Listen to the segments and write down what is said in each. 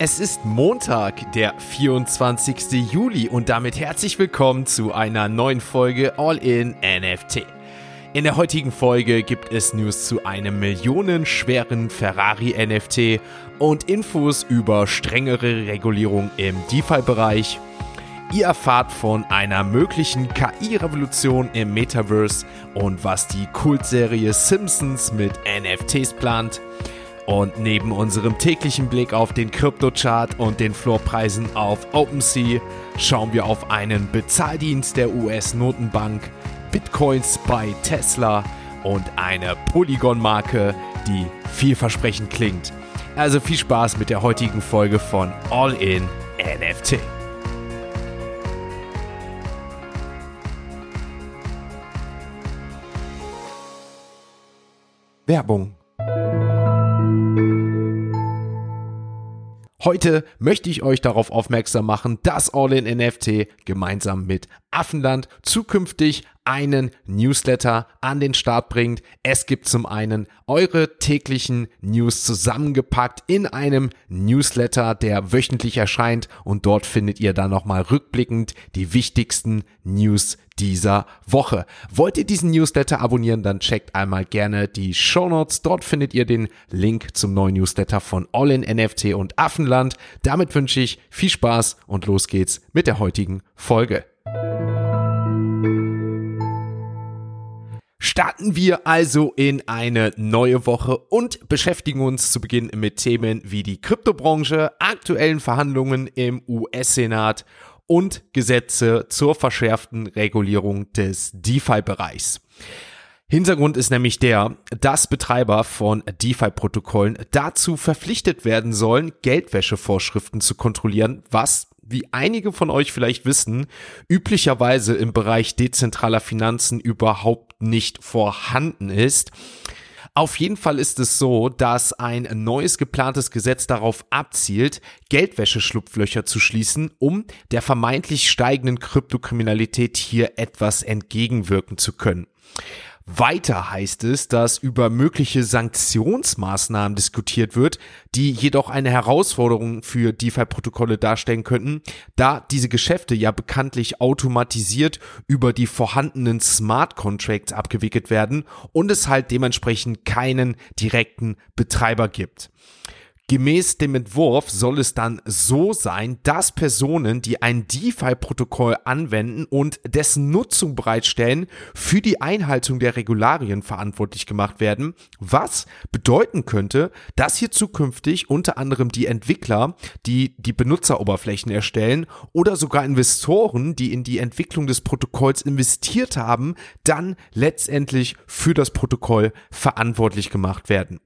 Es ist Montag, der 24. Juli und damit herzlich willkommen zu einer neuen Folge All in NFT. In der heutigen Folge gibt es News zu einem millionenschweren Ferrari NFT und Infos über strengere Regulierung im DeFi-Bereich. Ihr erfahrt von einer möglichen KI-Revolution im Metaverse und was die Kultserie Simpsons mit NFTs plant. Und neben unserem täglichen Blick auf den Kryptochart und den Floorpreisen auf OpenSea schauen wir auf einen Bezahldienst der US-Notenbank, Bitcoins bei Tesla und eine Polygon-Marke, die vielversprechend klingt. Also viel Spaß mit der heutigen Folge von All in NFT. Werbung Heute möchte ich euch darauf aufmerksam machen, dass All in NFT gemeinsam mit Affenland zukünftig einen Newsletter an den Start bringt. Es gibt zum einen eure täglichen News zusammengepackt in einem Newsletter, der wöchentlich erscheint und dort findet ihr dann nochmal rückblickend die wichtigsten News dieser Woche. Wollt ihr diesen Newsletter abonnieren, dann checkt einmal gerne die Show Notes. Dort findet ihr den Link zum neuen Newsletter von All in NFT und Affenland. Damit wünsche ich viel Spaß und los geht's mit der heutigen Folge. Starten wir also in eine neue Woche und beschäftigen uns zu Beginn mit Themen wie die Kryptobranche, aktuellen Verhandlungen im US-Senat und Gesetze zur verschärften Regulierung des DeFi-Bereichs. Hintergrund ist nämlich der, dass Betreiber von DeFi-Protokollen dazu verpflichtet werden sollen, Geldwäschevorschriften zu kontrollieren, was wie einige von euch vielleicht wissen, üblicherweise im Bereich dezentraler Finanzen überhaupt nicht vorhanden ist. Auf jeden Fall ist es so, dass ein neues geplantes Gesetz darauf abzielt, Geldwäscheschlupflöcher zu schließen, um der vermeintlich steigenden Kryptokriminalität hier etwas entgegenwirken zu können. Weiter heißt es, dass über mögliche Sanktionsmaßnahmen diskutiert wird, die jedoch eine Herausforderung für DeFi-Protokolle darstellen könnten, da diese Geschäfte ja bekanntlich automatisiert über die vorhandenen Smart Contracts abgewickelt werden und es halt dementsprechend keinen direkten Betreiber gibt. Gemäß dem Entwurf soll es dann so sein, dass Personen, die ein DeFi-Protokoll anwenden und dessen Nutzung bereitstellen, für die Einhaltung der Regularien verantwortlich gemacht werden, was bedeuten könnte, dass hier zukünftig unter anderem die Entwickler, die die Benutzeroberflächen erstellen oder sogar Investoren, die in die Entwicklung des Protokolls investiert haben, dann letztendlich für das Protokoll verantwortlich gemacht werden.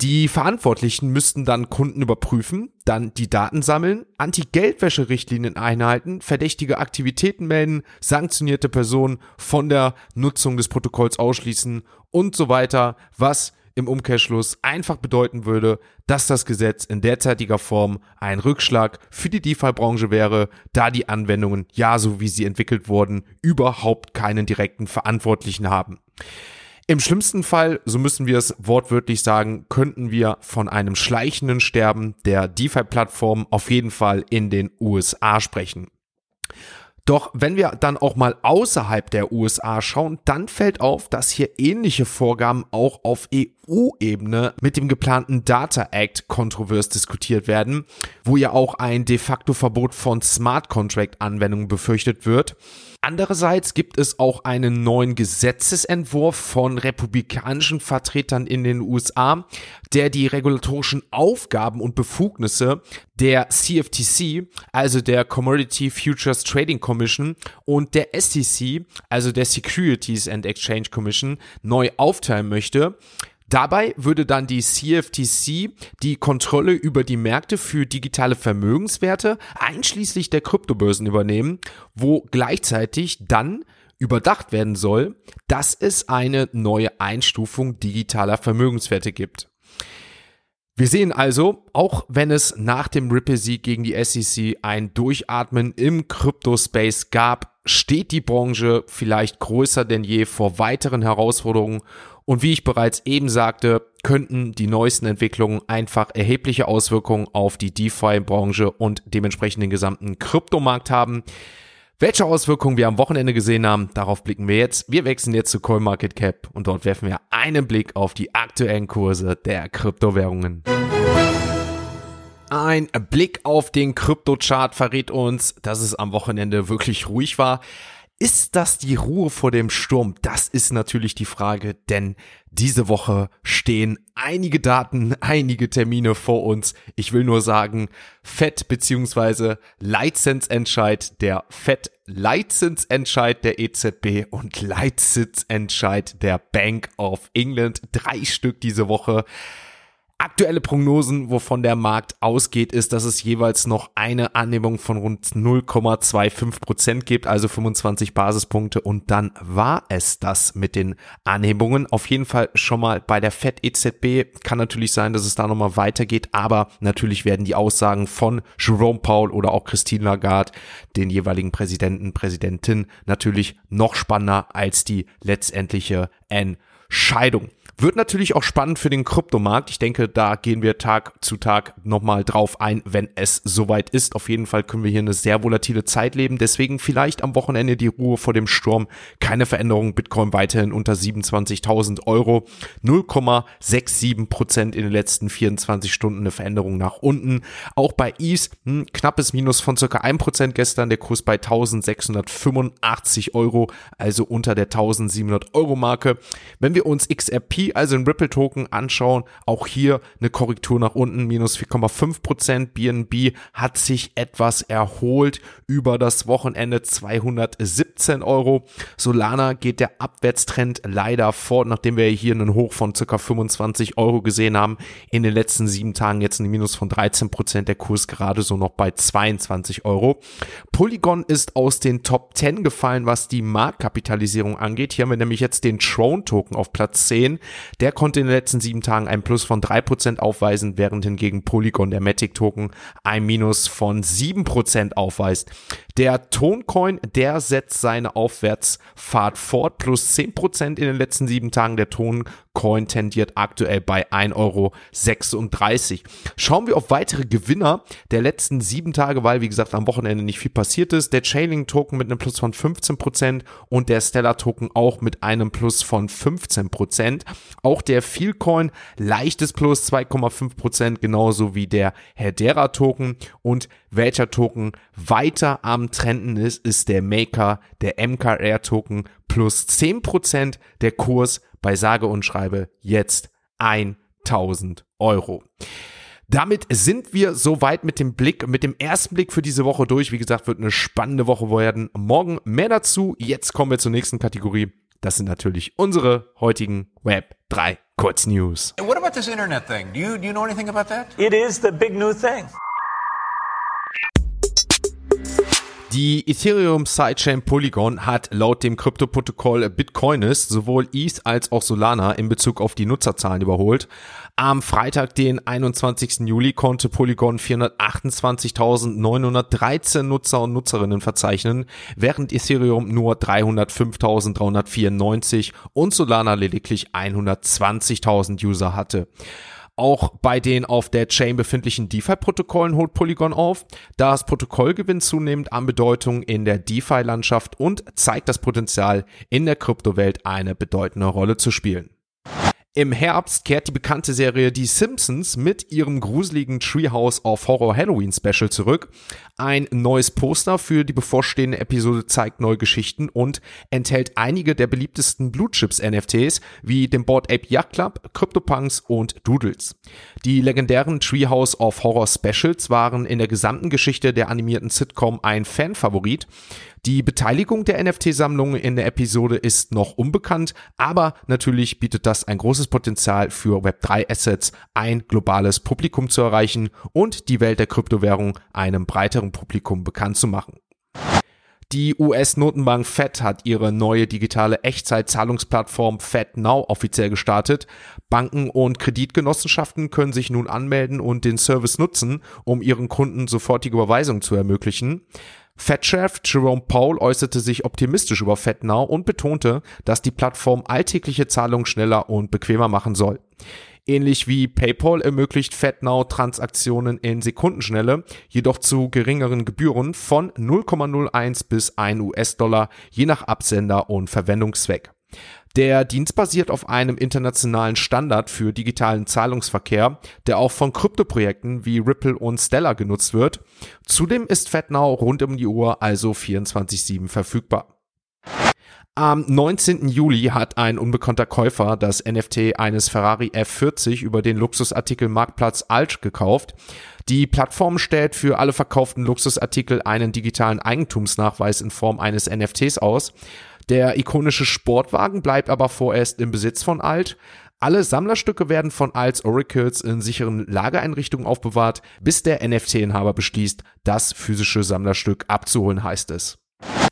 Die Verantwortlichen müssten dann Kunden überprüfen, dann die Daten sammeln, Anti-Geldwäsche-Richtlinien einhalten, verdächtige Aktivitäten melden, sanktionierte Personen von der Nutzung des Protokolls ausschließen und so weiter, was im Umkehrschluss einfach bedeuten würde, dass das Gesetz in derzeitiger Form ein Rückschlag für die DeFi-Branche wäre, da die Anwendungen, ja so wie sie entwickelt wurden, überhaupt keinen direkten Verantwortlichen haben. Im schlimmsten Fall, so müssen wir es wortwörtlich sagen, könnten wir von einem schleichenden Sterben der DeFi-Plattform auf jeden Fall in den USA sprechen. Doch wenn wir dann auch mal außerhalb der USA schauen, dann fällt auf, dass hier ähnliche Vorgaben auch auf EU-Ebene mit dem geplanten Data Act kontrovers diskutiert werden, wo ja auch ein de facto Verbot von Smart Contract Anwendungen befürchtet wird. Andererseits gibt es auch einen neuen Gesetzesentwurf von republikanischen Vertretern in den USA, der die regulatorischen Aufgaben und Befugnisse der CFTC, also der Commodity Futures Trading Commission und der SEC, also der Securities and Exchange Commission, neu aufteilen möchte. Dabei würde dann die CFTC die Kontrolle über die Märkte für digitale Vermögenswerte einschließlich der Kryptobörsen übernehmen, wo gleichzeitig dann überdacht werden soll, dass es eine neue Einstufung digitaler Vermögenswerte gibt. Wir sehen also, auch wenn es nach dem Ripple-Sieg gegen die SEC ein Durchatmen im Kryptospace gab, steht die Branche vielleicht größer denn je vor weiteren Herausforderungen und wie ich bereits eben sagte, könnten die neuesten Entwicklungen einfach erhebliche Auswirkungen auf die DeFi-Branche und dementsprechend den gesamten Kryptomarkt haben. Welche Auswirkungen wir am Wochenende gesehen haben, darauf blicken wir jetzt. Wir wechseln jetzt zu CoinMarketCap und dort werfen wir einen Blick auf die aktuellen Kurse der Kryptowährungen. Ein Blick auf den Kryptochart verrät uns, dass es am Wochenende wirklich ruhig war. Ist das die Ruhe vor dem Sturm? Das ist natürlich die Frage, denn diese Woche stehen einige Daten, einige Termine vor uns. Ich will nur sagen, FED bzw. Leitzinsentscheid der FED, Leitzinsentscheid der EZB und Leitzinsentscheid der Bank of England. Drei Stück diese Woche. Aktuelle Prognosen, wovon der Markt ausgeht, ist, dass es jeweils noch eine Annehmung von rund 0,25 Prozent gibt, also 25 Basispunkte. Und dann war es das mit den Anhebungen. Auf jeden Fall schon mal bei der FED EZB. Kann natürlich sein, dass es da nochmal weitergeht, aber natürlich werden die Aussagen von Jerome Paul oder auch Christine Lagarde, den jeweiligen Präsidenten, Präsidentin, natürlich noch spannender als die letztendliche Entscheidung. Wird natürlich auch spannend für den Kryptomarkt. Ich denke, da gehen wir Tag zu Tag nochmal drauf ein, wenn es soweit ist. Auf jeden Fall können wir hier eine sehr volatile Zeit leben. Deswegen vielleicht am Wochenende die Ruhe vor dem Sturm. Keine Veränderung. Bitcoin weiterhin unter 27.000 Euro. 0,67 Prozent in den letzten 24 Stunden eine Veränderung nach unten. Auch bei ETH hm, knappes Minus von circa 1 Prozent gestern. Der Kurs bei 1685 Euro, also unter der 1700 Euro Marke. Wenn wir uns XRP also ein Ripple-Token anschauen, auch hier eine Korrektur nach unten, minus 4,5 Prozent. BNB hat sich etwas erholt über das Wochenende 217 Euro. Solana geht der Abwärtstrend leider fort, nachdem wir hier einen Hoch von circa 25 Euro gesehen haben. In den letzten sieben Tagen jetzt ein Minus von 13 Prozent, der Kurs gerade so noch bei 22 Euro. Polygon ist aus den Top 10 gefallen, was die Marktkapitalisierung angeht. Hier haben wir nämlich jetzt den Throne-Token auf Platz 10 der konnte in den letzten sieben Tagen ein Plus von drei Prozent aufweisen, während hingegen Polygon, der Matic Token, ein Minus von sieben Prozent aufweist. Der Toncoin, der setzt seine Aufwärtsfahrt fort, plus zehn Prozent in den letzten sieben Tagen. Der Toncoin tendiert aktuell bei 1,36 Euro. Schauen wir auf weitere Gewinner der letzten sieben Tage, weil wie gesagt am Wochenende nicht viel passiert ist. Der Chainlink Token mit einem Plus von 15 Prozent und der Stellar Token auch mit einem Plus von 15 Prozent. Auch der Feelcoin leichtes Plus 2,5 Prozent, genauso wie der Hedera Token und welcher Token weiter am Trenden ist, ist der Maker, der MKR Token plus 10%, der Kurs bei sage und schreibe jetzt 1000 Euro. Damit sind wir soweit mit dem Blick, mit dem ersten Blick für diese Woche durch. Wie gesagt, wird eine spannende Woche werden. Morgen mehr dazu. Jetzt kommen wir zur nächsten Kategorie. Das sind natürlich unsere heutigen Web 3 Kurznews. What about this internet thing? Do you, do you know anything about that? It is the big new thing. Die Ethereum Sidechain Polygon hat laut dem Kryptoprotokoll Bitcoinist sowohl ETH als auch Solana in Bezug auf die Nutzerzahlen überholt. Am Freitag, den 21. Juli, konnte Polygon 428.913 Nutzer und Nutzerinnen verzeichnen, während Ethereum nur 305.394 und Solana lediglich 120.000 User hatte. Auch bei den auf der Chain befindlichen DeFi-Protokollen holt Polygon auf. Das Protokoll gewinnt zunehmend an Bedeutung in der DeFi-Landschaft und zeigt das Potenzial, in der Kryptowelt eine bedeutende Rolle zu spielen. Im Herbst kehrt die bekannte Serie Die Simpsons mit ihrem gruseligen Treehouse of Horror Halloween Special zurück. Ein neues Poster für die bevorstehende Episode zeigt neue Geschichten und enthält einige der beliebtesten Blue Chips NFTs wie dem Board Ape Yacht Club, CryptoPunks und Doodles. Die legendären Treehouse of Horror Specials waren in der gesamten Geschichte der animierten Sitcom ein Fanfavorit. Die Beteiligung der NFT-Sammlung in der Episode ist noch unbekannt, aber natürlich bietet das ein großes Potenzial für Web3-Assets, ein globales Publikum zu erreichen und die Welt der Kryptowährung einem breiteren Publikum bekannt zu machen. Die US-Notenbank Fed hat ihre neue digitale Echtzeit-Zahlungsplattform FedNow offiziell gestartet. Banken und Kreditgenossenschaften können sich nun anmelden und den Service nutzen, um ihren Kunden sofortige Überweisungen zu ermöglichen. Fed-Chef Jerome Powell äußerte sich optimistisch über FedNow und betonte, dass die Plattform alltägliche Zahlungen schneller und bequemer machen soll. Ähnlich wie PayPal ermöglicht FedNow Transaktionen in Sekundenschnelle, jedoch zu geringeren Gebühren von 0,01 bis 1 US-Dollar, je nach Absender und Verwendungszweck. Der Dienst basiert auf einem internationalen Standard für digitalen Zahlungsverkehr, der auch von Kryptoprojekten wie Ripple und Stellar genutzt wird. Zudem ist FedNow rund um die Uhr also 24/7 verfügbar. Am 19. Juli hat ein unbekannter Käufer das NFT eines Ferrari F40 über den Luxusartikel Marktplatz Alt gekauft. Die Plattform stellt für alle verkauften Luxusartikel einen digitalen Eigentumsnachweis in Form eines NFTs aus. Der ikonische Sportwagen bleibt aber vorerst im Besitz von Alt. Alle Sammlerstücke werden von Alts Oracles in sicheren Lagereinrichtungen aufbewahrt, bis der NFT-Inhaber beschließt, das physische Sammlerstück abzuholen, heißt es.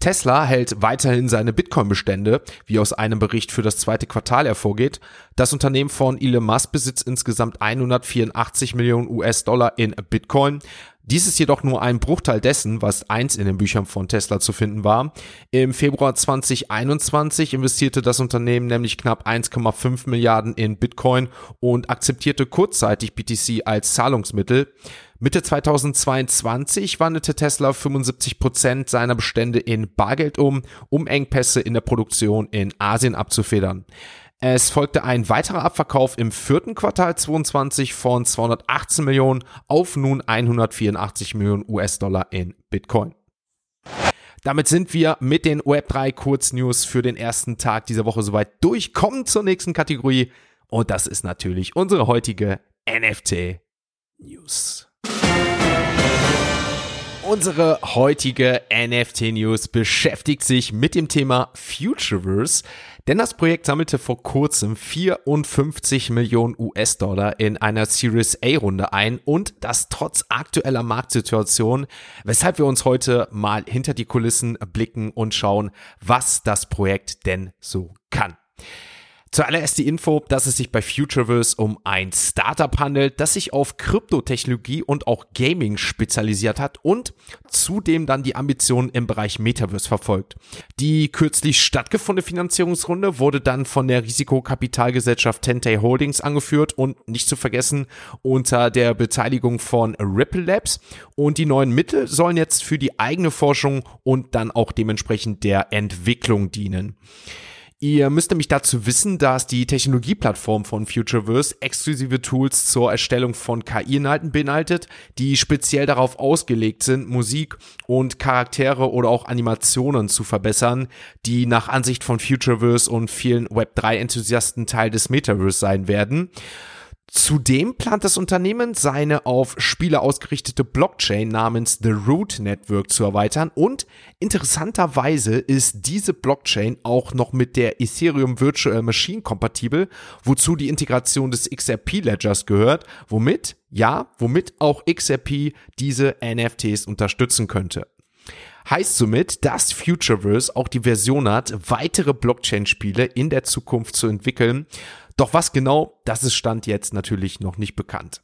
Tesla hält weiterhin seine Bitcoin-Bestände, wie aus einem Bericht für das zweite Quartal hervorgeht. Das Unternehmen von Elon Musk besitzt insgesamt 184 Millionen US-Dollar in Bitcoin. Dies ist jedoch nur ein Bruchteil dessen, was einst in den Büchern von Tesla zu finden war. Im Februar 2021 investierte das Unternehmen nämlich knapp 1,5 Milliarden in Bitcoin und akzeptierte kurzzeitig BTC als Zahlungsmittel. Mitte 2022 wandelte Tesla 75 Prozent seiner Bestände in Bargeld um, um Engpässe in der Produktion in Asien abzufedern. Es folgte ein weiterer Abverkauf im vierten Quartal 22 von 218 Millionen auf nun 184 Millionen US-Dollar in Bitcoin. Damit sind wir mit den Web3 Kurznews für den ersten Tag dieser Woche soweit durch. Kommen zur nächsten Kategorie und das ist natürlich unsere heutige NFT News. Unsere heutige NFT News beschäftigt sich mit dem Thema Futureverse, denn das Projekt sammelte vor kurzem 54 Millionen US-Dollar in einer Series A-Runde ein und das trotz aktueller Marktsituation, weshalb wir uns heute mal hinter die Kulissen blicken und schauen, was das Projekt denn so kann. Zuallererst die Info, dass es sich bei Futureverse um ein Startup handelt, das sich auf Kryptotechnologie und auch Gaming spezialisiert hat und zudem dann die Ambitionen im Bereich Metaverse verfolgt. Die kürzlich stattgefundene Finanzierungsrunde wurde dann von der Risikokapitalgesellschaft Tente Holdings angeführt und nicht zu vergessen unter der Beteiligung von Ripple Labs und die neuen Mittel sollen jetzt für die eigene Forschung und dann auch dementsprechend der Entwicklung dienen. Ihr müsst nämlich dazu wissen, dass die Technologieplattform von Futureverse exklusive Tools zur Erstellung von KI-Inhalten beinhaltet, die speziell darauf ausgelegt sind, Musik und Charaktere oder auch Animationen zu verbessern, die nach Ansicht von Futureverse und vielen Web3-Enthusiasten Teil des Metaverse sein werden. Zudem plant das Unternehmen, seine auf Spiele ausgerichtete Blockchain namens The Root Network zu erweitern und interessanterweise ist diese Blockchain auch noch mit der Ethereum Virtual Machine kompatibel, wozu die Integration des XRP Ledgers gehört, womit, ja, womit auch XRP diese NFTs unterstützen könnte. Heißt somit, dass Futureverse auch die Version hat, weitere Blockchain-Spiele in der Zukunft zu entwickeln, doch was genau, das ist Stand jetzt natürlich noch nicht bekannt.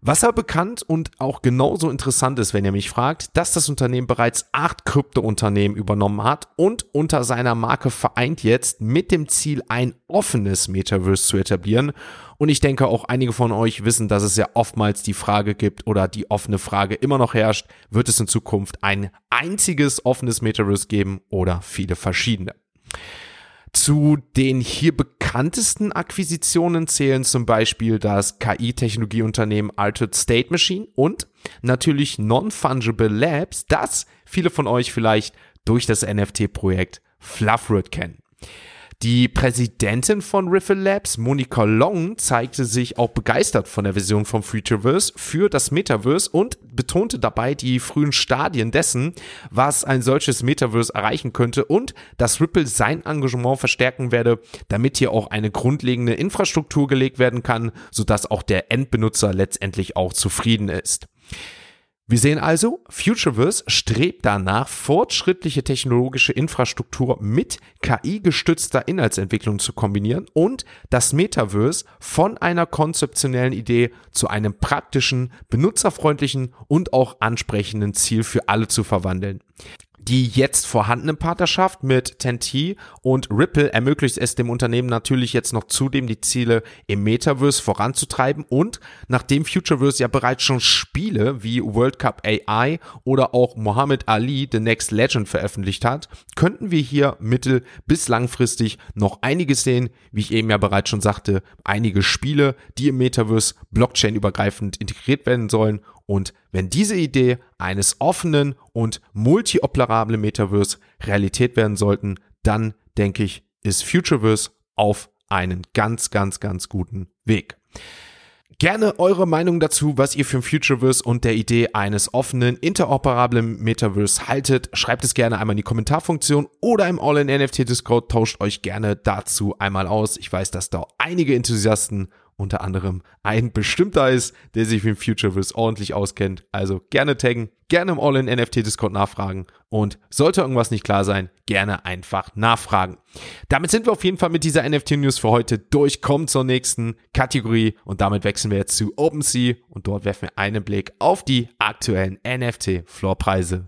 Was aber bekannt und auch genauso interessant ist, wenn ihr mich fragt, dass das Unternehmen bereits acht Kryptounternehmen übernommen hat und unter seiner Marke vereint jetzt mit dem Ziel, ein offenes Metaverse zu etablieren. Und ich denke, auch einige von euch wissen, dass es ja oftmals die Frage gibt oder die offene Frage immer noch herrscht, wird es in Zukunft ein einziges offenes Metaverse geben oder viele verschiedene? Zu den hier bekanntesten Akquisitionen zählen zum Beispiel das KI-Technologieunternehmen Altered State Machine und natürlich Non-Fungible Labs, das viele von euch vielleicht durch das NFT-Projekt Fluffroot kennen. Die Präsidentin von Riffle Labs, Monica Long, zeigte sich auch begeistert von der Vision vom Futureverse für das Metaverse und betonte dabei die frühen Stadien dessen, was ein solches Metaverse erreichen könnte und dass Ripple sein Engagement verstärken werde, damit hier auch eine grundlegende Infrastruktur gelegt werden kann, sodass auch der Endbenutzer letztendlich auch zufrieden ist. Wir sehen also, Futureverse strebt danach, fortschrittliche technologische Infrastruktur mit KI-gestützter Inhaltsentwicklung zu kombinieren und das Metaverse von einer konzeptionellen Idee zu einem praktischen, benutzerfreundlichen und auch ansprechenden Ziel für alle zu verwandeln. Die jetzt vorhandene Partnerschaft mit Tenti und Ripple ermöglicht es dem Unternehmen natürlich jetzt noch zudem die Ziele im Metaverse voranzutreiben und nachdem Futureverse ja bereits schon Spiele wie World Cup AI oder auch Muhammad Ali The Next Legend veröffentlicht hat, könnten wir hier mittel- bis langfristig noch einiges sehen, wie ich eben ja bereits schon sagte, einige Spiele, die im Metaverse Blockchain übergreifend integriert werden sollen und wenn diese Idee eines offenen und multi-operablen Metaverse Realität werden sollten, dann denke ich, ist Futureverse auf einen ganz, ganz, ganz guten Weg. Gerne eure Meinung dazu, was ihr für Futureverse und der Idee eines offenen, interoperablen Metaverse haltet. Schreibt es gerne einmal in die Kommentarfunktion oder im All-in-NFT-Discord. Tauscht euch gerne dazu einmal aus. Ich weiß, dass da einige Enthusiasten unter anderem ein bestimmter ist, der sich mit Futureverse ordentlich auskennt. Also gerne taggen, gerne im All-in-NFT-Discord nachfragen und sollte irgendwas nicht klar sein, gerne einfach nachfragen. Damit sind wir auf jeden Fall mit dieser NFT-News für heute durch. Kommt zur nächsten Kategorie und damit wechseln wir jetzt zu OpenSea und dort werfen wir einen Blick auf die aktuellen NFT-Floorpreise.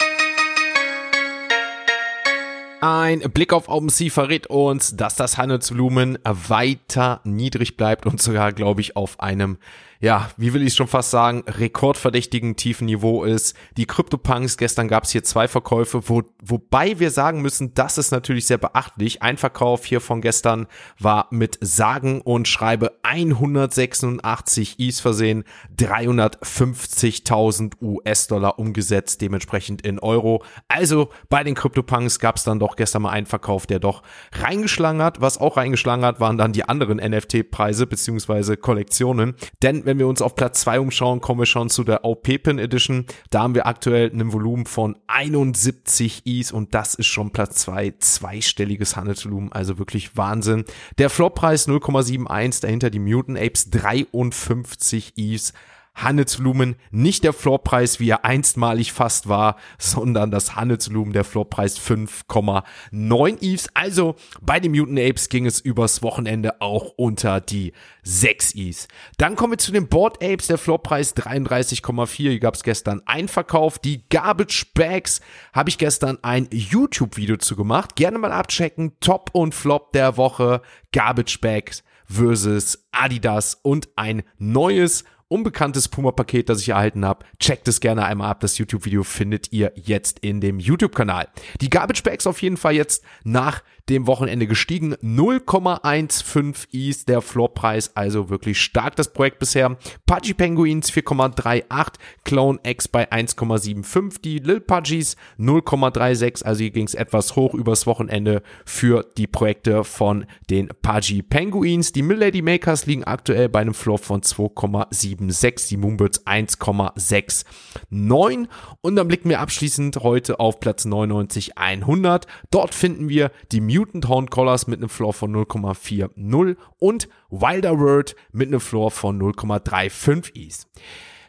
Ein Blick auf OpenSea verrät uns, dass das Handelsvolumen weiter niedrig bleibt und sogar, glaube ich, auf einem ja, wie will ich schon fast sagen, rekordverdächtigen tiefen Niveau ist. Die CryptoPunks, gestern gab es hier zwei Verkäufe, wo, wobei wir sagen müssen, das ist natürlich sehr beachtlich. Ein Verkauf hier von gestern war mit sagen und schreibe 186 Is versehen, 350.000 US-Dollar umgesetzt, dementsprechend in Euro. Also bei den CryptoPunks gab es dann doch gestern mal einen Verkauf, der doch reingeschlagen hat. Was auch reingeschlagen hat, waren dann die anderen NFT-Preise beziehungsweise Kollektionen. Denn wenn wir uns auf Platz 2 umschauen, kommen wir schon zu der OP-Pin Edition. Da haben wir aktuell ein Volumen von 71 Is und das ist schon Platz 2, zweistelliges Handelsvolumen, also wirklich Wahnsinn. Der Floppreis 0,71, dahinter die Mutant Apes 53 Is. Handelsvolumen nicht der Floorpreis, wie er einstmalig fast war, sondern das Handelsvolumen der Floorpreis 5,9 Eves. Also bei den Mutant Apes ging es übers Wochenende auch unter die 6 Eves. Dann kommen wir zu den Board Apes, der Floorpreis 33,4. Hier gab es gestern einen Verkauf. Die Garbage Bags habe ich gestern ein YouTube-Video zu gemacht. Gerne mal abchecken. Top und Flop der Woche. Garbage Bags versus Adidas und ein neues unbekanntes Puma-Paket, das ich erhalten habe. Checkt es gerne einmal ab. Das YouTube-Video findet ihr jetzt in dem YouTube-Kanal. Die Garbage Bags auf jeden Fall jetzt nach dem Wochenende gestiegen. 0,15 ist der Floorpreis, also wirklich stark das Projekt bisher. Pudgy Penguins 4,38, Clone X bei 1,75, die Lil Pudgies 0,36, also hier ging es etwas hoch übers Wochenende für die Projekte von den Pudgy Penguins. Die Milady Makers liegen aktuell bei einem Floor von 2,76, die Moonbirds 1,69 und dann blicken wir abschließend heute auf Platz 99 100. Dort finden wir die Mutant Horn Collars mit einem Floor von 0,40 und Wilder Word mit einem Floor von 0,35 Is.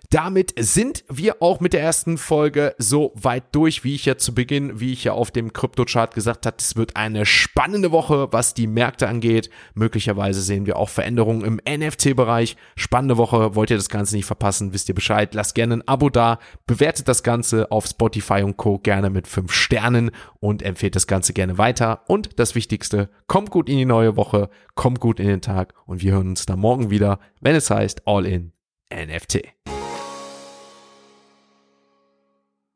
Damit sind wir auch mit der ersten Folge so weit durch, wie ich ja zu Beginn, wie ich ja auf dem Krypto-Chart gesagt habe, es wird eine spannende Woche, was die Märkte angeht. Möglicherweise sehen wir auch Veränderungen im NFT-Bereich. Spannende Woche, wollt ihr das Ganze nicht verpassen, wisst ihr Bescheid. Lasst gerne ein Abo da, bewertet das Ganze auf Spotify und Co. gerne mit fünf Sternen und empfehlt das Ganze gerne weiter. Und das Wichtigste, kommt gut in die neue Woche, kommt gut in den Tag und wir hören uns dann morgen wieder, wenn es heißt All in NFT.